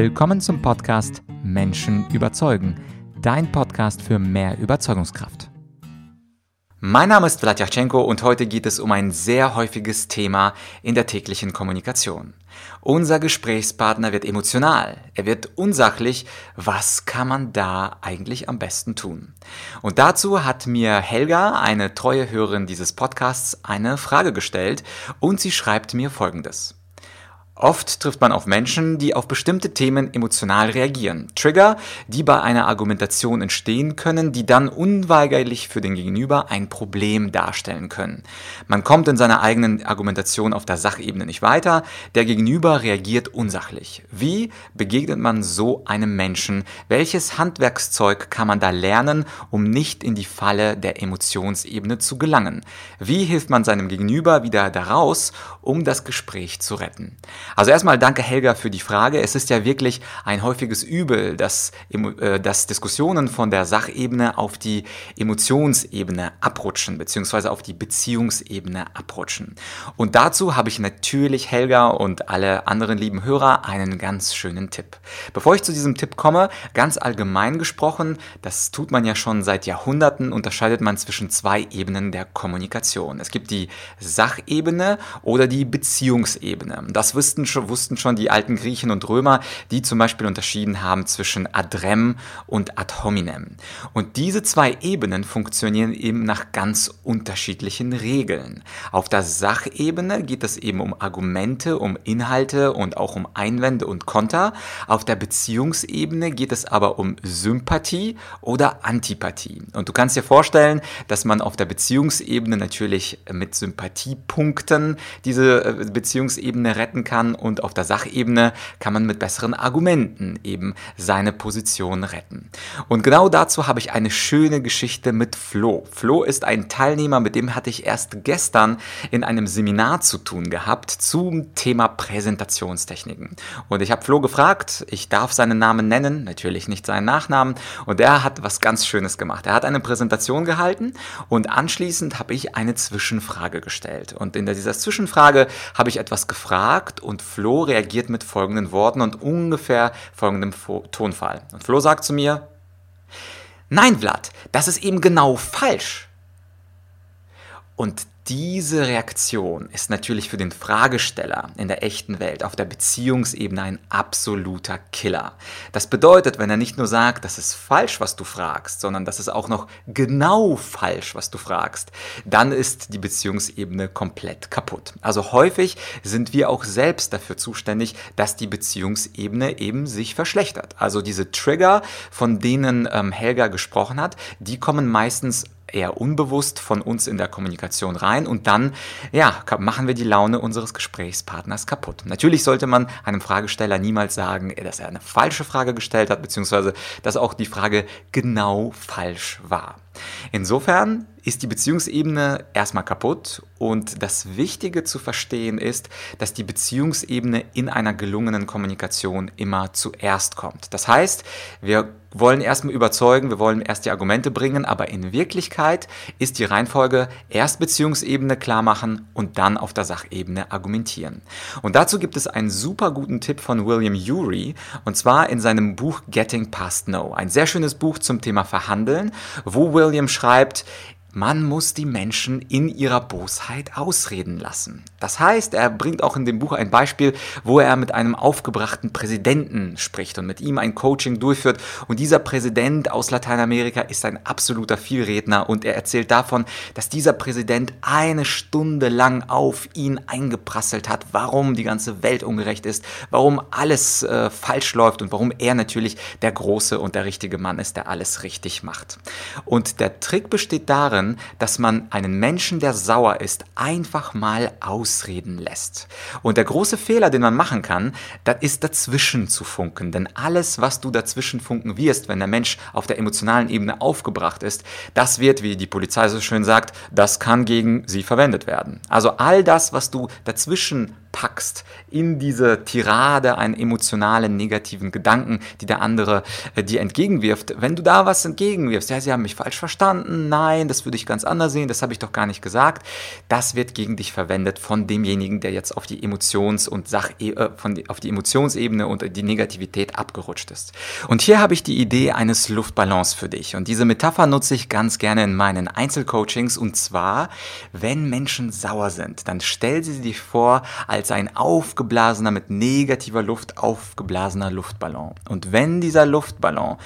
Willkommen zum Podcast Menschen überzeugen, dein Podcast für mehr Überzeugungskraft. Mein Name ist Vladyachenko und heute geht es um ein sehr häufiges Thema in der täglichen Kommunikation. Unser Gesprächspartner wird emotional, er wird unsachlich. Was kann man da eigentlich am besten tun? Und dazu hat mir Helga, eine treue Hörerin dieses Podcasts, eine Frage gestellt und sie schreibt mir Folgendes. Oft trifft man auf Menschen, die auf bestimmte Themen emotional reagieren. Trigger, die bei einer Argumentation entstehen können, die dann unweigerlich für den Gegenüber ein Problem darstellen können. Man kommt in seiner eigenen Argumentation auf der Sachebene nicht weiter, der Gegenüber reagiert unsachlich. Wie begegnet man so einem Menschen? Welches Handwerkszeug kann man da lernen, um nicht in die Falle der Emotionsebene zu gelangen? Wie hilft man seinem Gegenüber wieder daraus, um das Gespräch zu retten? Also erstmal danke Helga für die Frage. Es ist ja wirklich ein häufiges Übel, dass, äh, dass Diskussionen von der Sachebene auf die Emotionsebene abrutschen, beziehungsweise auf die Beziehungsebene abrutschen. Und dazu habe ich natürlich Helga und alle anderen lieben Hörer einen ganz schönen Tipp. Bevor ich zu diesem Tipp komme, ganz allgemein gesprochen, das tut man ja schon seit Jahrhunderten, unterscheidet man zwischen zwei Ebenen der Kommunikation. Es gibt die Sachebene oder die Beziehungsebene. Das wussten wussten schon, wussten schon die alten Griechen und Römer, die zum Beispiel unterschieden haben zwischen adrem und ad hominem. Und diese zwei Ebenen funktionieren eben nach ganz unterschiedlichen Regeln. Auf der Sachebene geht es eben um Argumente, um Inhalte und auch um Einwände und Konter. Auf der Beziehungsebene geht es aber um Sympathie oder Antipathie. Und du kannst dir vorstellen, dass man auf der Beziehungsebene natürlich mit Sympathiepunkten diese äh, Beziehungsebene retten kann kann und auf der Sachebene kann man mit besseren Argumenten eben seine Position retten. Und genau dazu habe ich eine schöne Geschichte mit Flo. Flo ist ein Teilnehmer, mit dem hatte ich erst gestern in einem Seminar zu tun gehabt zum Thema Präsentationstechniken. Und ich habe Flo gefragt, ich darf seinen Namen nennen, natürlich nicht seinen Nachnamen, und er hat was ganz Schönes gemacht. Er hat eine Präsentation gehalten und anschließend habe ich eine Zwischenfrage gestellt. Und in dieser Zwischenfrage habe ich etwas gefragt und Flo reagiert mit folgenden Worten und ungefähr folgendem Tonfall. Und Flo sagt zu mir, nein Vlad, das ist eben genau falsch. Und diese Reaktion ist natürlich für den Fragesteller in der echten Welt auf der Beziehungsebene ein absoluter Killer. Das bedeutet, wenn er nicht nur sagt, das ist falsch, was du fragst, sondern das ist auch noch genau falsch, was du fragst, dann ist die Beziehungsebene komplett kaputt. Also häufig sind wir auch selbst dafür zuständig, dass die Beziehungsebene eben sich verschlechtert. Also diese Trigger, von denen ähm, Helga gesprochen hat, die kommen meistens eher unbewusst von uns in der Kommunikation rein und dann, ja, machen wir die Laune unseres Gesprächspartners kaputt. Natürlich sollte man einem Fragesteller niemals sagen, dass er eine falsche Frage gestellt hat, beziehungsweise dass auch die Frage genau falsch war. Insofern ist die Beziehungsebene erstmal kaputt und das Wichtige zu verstehen ist, dass die Beziehungsebene in einer gelungenen Kommunikation immer zuerst kommt. Das heißt, wir wollen erstmal überzeugen, wir wollen erst die Argumente bringen, aber in Wirklichkeit ist die Reihenfolge erst Beziehungsebene klar machen und dann auf der Sachebene argumentieren. Und dazu gibt es einen super guten Tipp von William Ury und zwar in seinem Buch Getting Past No. Ein sehr schönes Buch zum Thema Verhandeln, wo William schreibt, man muss die Menschen in ihrer Bosheit ausreden lassen. Das heißt, er bringt auch in dem Buch ein Beispiel, wo er mit einem aufgebrachten Präsidenten spricht und mit ihm ein Coaching durchführt. Und dieser Präsident aus Lateinamerika ist ein absoluter Vielredner und er erzählt davon, dass dieser Präsident eine Stunde lang auf ihn eingeprasselt hat, warum die ganze Welt ungerecht ist, warum alles äh, falsch läuft und warum er natürlich der große und der richtige Mann ist, der alles richtig macht. Und der Trick besteht darin, dass man einen Menschen, der sauer ist, einfach mal ausreden lässt. Und der große Fehler, den man machen kann, das ist dazwischen zu funken. Denn alles, was du dazwischen funken wirst, wenn der Mensch auf der emotionalen Ebene aufgebracht ist, das wird, wie die Polizei so schön sagt, das kann gegen sie verwendet werden. Also all das, was du dazwischen reinpackst in diese Tirade einen emotionalen, negativen Gedanken, die der andere äh, dir entgegenwirft, wenn du da was entgegenwirfst, ja, sie haben mich falsch verstanden, nein, das würde ich ganz anders sehen, das habe ich doch gar nicht gesagt, das wird gegen dich verwendet von demjenigen, der jetzt auf die Emotions- und Sach äh, von die, auf die Emotionsebene und die Negativität abgerutscht ist. Und hier habe ich die Idee eines Luftballons für dich. Und diese Metapher nutze ich ganz gerne in meinen Einzelcoachings. Und zwar, wenn Menschen sauer sind, dann stell sie dir vor als ein aufgeblasener, mit negativer Luft aufgeblasener Luftballon. Und wenn dieser Luftballon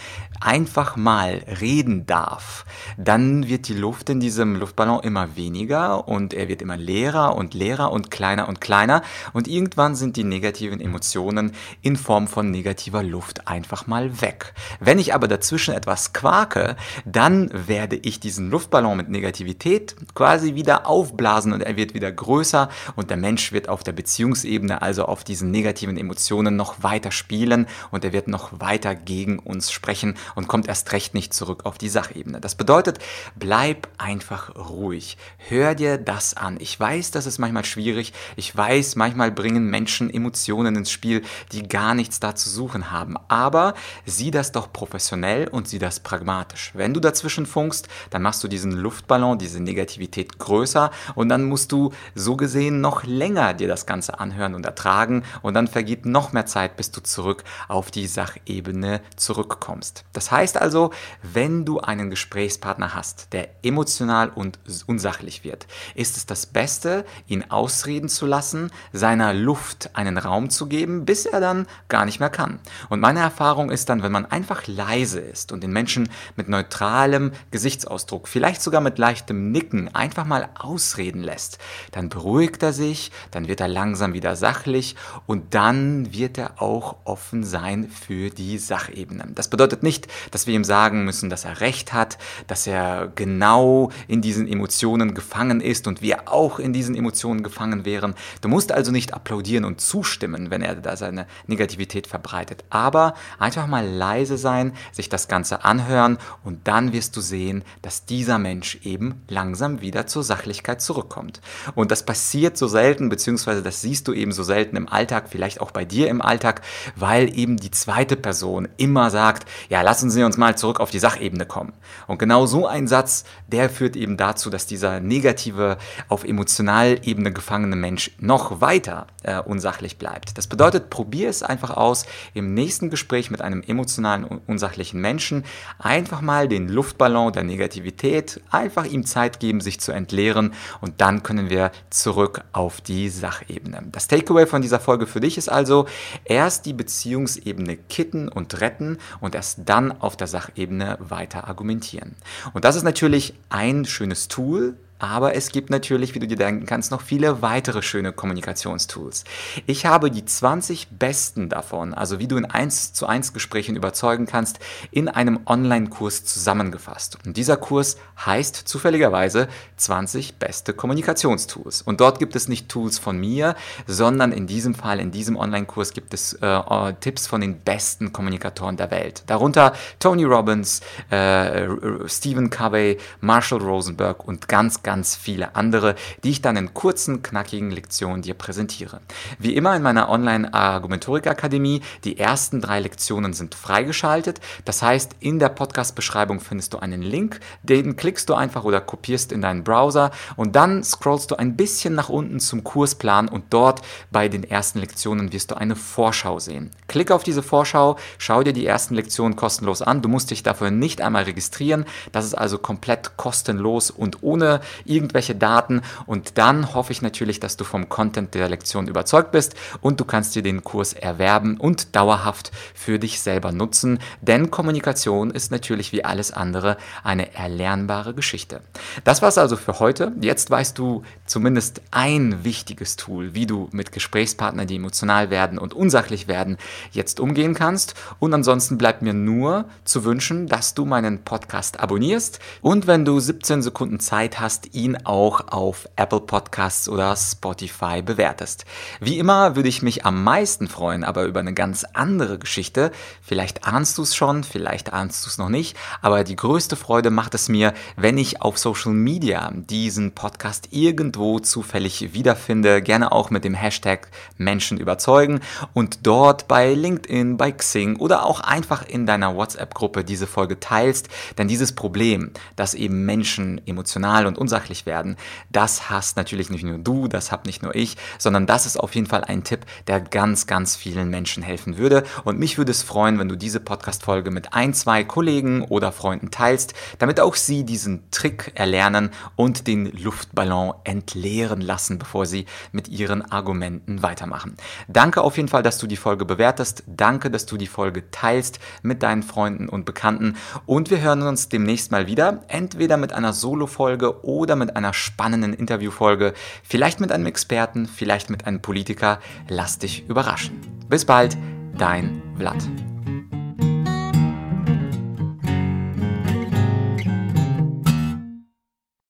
einfach mal reden darf, dann wird die Luft in diesem Luftballon immer weniger und er wird immer leerer und leerer und kleiner und kleiner. Und irgendwann sind die negativen Emotionen in Form von negativer Luft einfach mal weg. Wenn ich aber dazwischen etwas quake, dann werde ich diesen Luftballon mit Negativität quasi wieder aufblasen und er wird wieder größer und der Mensch wird auf der Beziehungsebene, also auf diesen negativen Emotionen noch weiter spielen und er wird noch weiter gegen uns sprechen und kommt erst recht nicht zurück auf die Sachebene. Das bedeutet, bleib einfach ruhig. Hör dir das an. Ich weiß, das ist manchmal schwierig. Ich weiß, manchmal bringen Menschen Emotionen ins Spiel, die gar nichts da zu suchen haben. Aber sieh das doch professionell und sieh das pragmatisch. Wenn du dazwischen funkst, dann machst du diesen Luftballon, diese Negativität größer und dann musst du so gesehen noch länger dir das Ganze anhören und ertragen und dann vergeht noch mehr Zeit, bis du zurück auf die Sachebene zurückkommst. Das heißt also, wenn du einen Gesprächspartner hast, der emotional und unsachlich wird, ist es das Beste, ihn ausreden zu lassen, seiner Luft einen Raum zu geben, bis er dann gar nicht mehr kann. Und meine Erfahrung ist dann, wenn man einfach leise ist und den Menschen mit neutralem Gesichtsausdruck, vielleicht sogar mit leichtem Nicken einfach mal ausreden lässt, dann beruhigt er sich, dann wird er langsam wieder sachlich und dann wird er auch offen sein für die Sachebene. Das bedeutet nicht, dass wir ihm sagen müssen, dass er recht hat, dass er genau in diesen Emotionen gefangen ist und wir auch in diesen Emotionen gefangen wären. Du musst also nicht applaudieren und zustimmen, wenn er da seine Negativität verbreitet. Aber einfach mal leise sein, sich das Ganze anhören und dann wirst du sehen, dass dieser Mensch eben langsam wieder zur Sachlichkeit zurückkommt. Und das passiert so selten, beziehungsweise das siehst du eben so selten im Alltag, vielleicht auch bei dir im Alltag, weil eben die zweite Person immer sagt, ja, lassen Sie uns mal zurück auf die Sachebene kommen. Und genau so ein Satz, der führt eben dazu, dass dieser negative, auf Emotionalebene gefangene Mensch noch weiter äh, unsachlich bleibt. Das bedeutet, probier es einfach aus, im nächsten Gespräch mit einem emotionalen, unsachlichen Menschen einfach mal den Luftballon der Negativität, einfach ihm Zeit geben, sich zu entleeren und dann können wir zurück auf die Sachebene. Das Takeaway von dieser Folge für dich ist also, erst die Beziehungsebene kitten und retten und erst dann auf der Sachebene weiter argumentieren. Und das ist natürlich ein schönes Tool, aber es gibt natürlich, wie du dir denken kannst, noch viele weitere schöne Kommunikationstools. Ich habe die 20 besten davon, also wie du in 1 zu 1 Gesprächen überzeugen kannst, in einem Online-Kurs zusammengefasst. Und dieser Kurs heißt zufälligerweise 20 beste Kommunikationstools. Und dort gibt es nicht Tools von mir, sondern in diesem Fall, in diesem Online-Kurs gibt es äh, äh Tipps von den besten Kommunikatoren der Welt. Darunter Tony Robbins, äh, Stephen Covey, Marshall Rosenberg und ganz, ganz ganz viele andere, die ich dann in kurzen, knackigen Lektionen dir präsentiere. Wie immer in meiner Online-Argumentorik-Akademie, die ersten drei Lektionen sind freigeschaltet. Das heißt, in der Podcast-Beschreibung findest du einen Link, den klickst du einfach oder kopierst in deinen Browser und dann scrollst du ein bisschen nach unten zum Kursplan und dort bei den ersten Lektionen wirst du eine Vorschau sehen. Klick auf diese Vorschau, schau dir die ersten Lektionen kostenlos an. Du musst dich dafür nicht einmal registrieren. Das ist also komplett kostenlos und ohne irgendwelche Daten und dann hoffe ich natürlich, dass du vom Content der Lektion überzeugt bist und du kannst dir den Kurs erwerben und dauerhaft für dich selber nutzen, denn Kommunikation ist natürlich wie alles andere eine erlernbare Geschichte. Das war's also für heute. Jetzt weißt du zumindest ein wichtiges Tool, wie du mit Gesprächspartnern, die emotional werden und unsachlich werden, jetzt umgehen kannst und ansonsten bleibt mir nur zu wünschen, dass du meinen Podcast abonnierst und wenn du 17 Sekunden Zeit hast, Podcast ihn auch auf Apple Podcasts oder Spotify bewertest. Wie immer würde ich mich am meisten freuen, aber über eine ganz andere Geschichte. Vielleicht ahnst du es schon, vielleicht ahnst du es noch nicht, aber die größte Freude macht es mir, wenn ich auf Social Media diesen Podcast irgendwo zufällig wiederfinde, gerne auch mit dem Hashtag Menschen überzeugen und dort bei LinkedIn, bei Xing oder auch einfach in deiner WhatsApp-Gruppe diese Folge teilst, denn dieses Problem, dass eben Menschen emotional und unsachlich werden, das hast natürlich nicht nur du, das hab nicht nur ich, sondern das ist auf jeden Fall ein Tipp, der ganz, ganz vielen Menschen helfen würde. Und mich würde es freuen, wenn du diese Podcast-Folge mit ein, zwei Kollegen oder Freunden teilst, damit auch sie diesen Trick erlernen und den Luftballon entleeren lassen, bevor sie mit ihren Argumenten weitermachen. Danke auf jeden Fall, dass du die Folge bewertest. Danke, dass du die Folge teilst mit deinen Freunden und Bekannten. Und wir hören uns demnächst mal wieder, entweder mit einer Solo-Folge oder mit einer spannenden Interviewfolge, vielleicht mit einem Experten, vielleicht mit einem Politiker. Lass dich überraschen. Bis bald, dein Vlad.